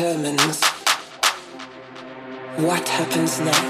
Determines what happens next.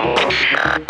Shut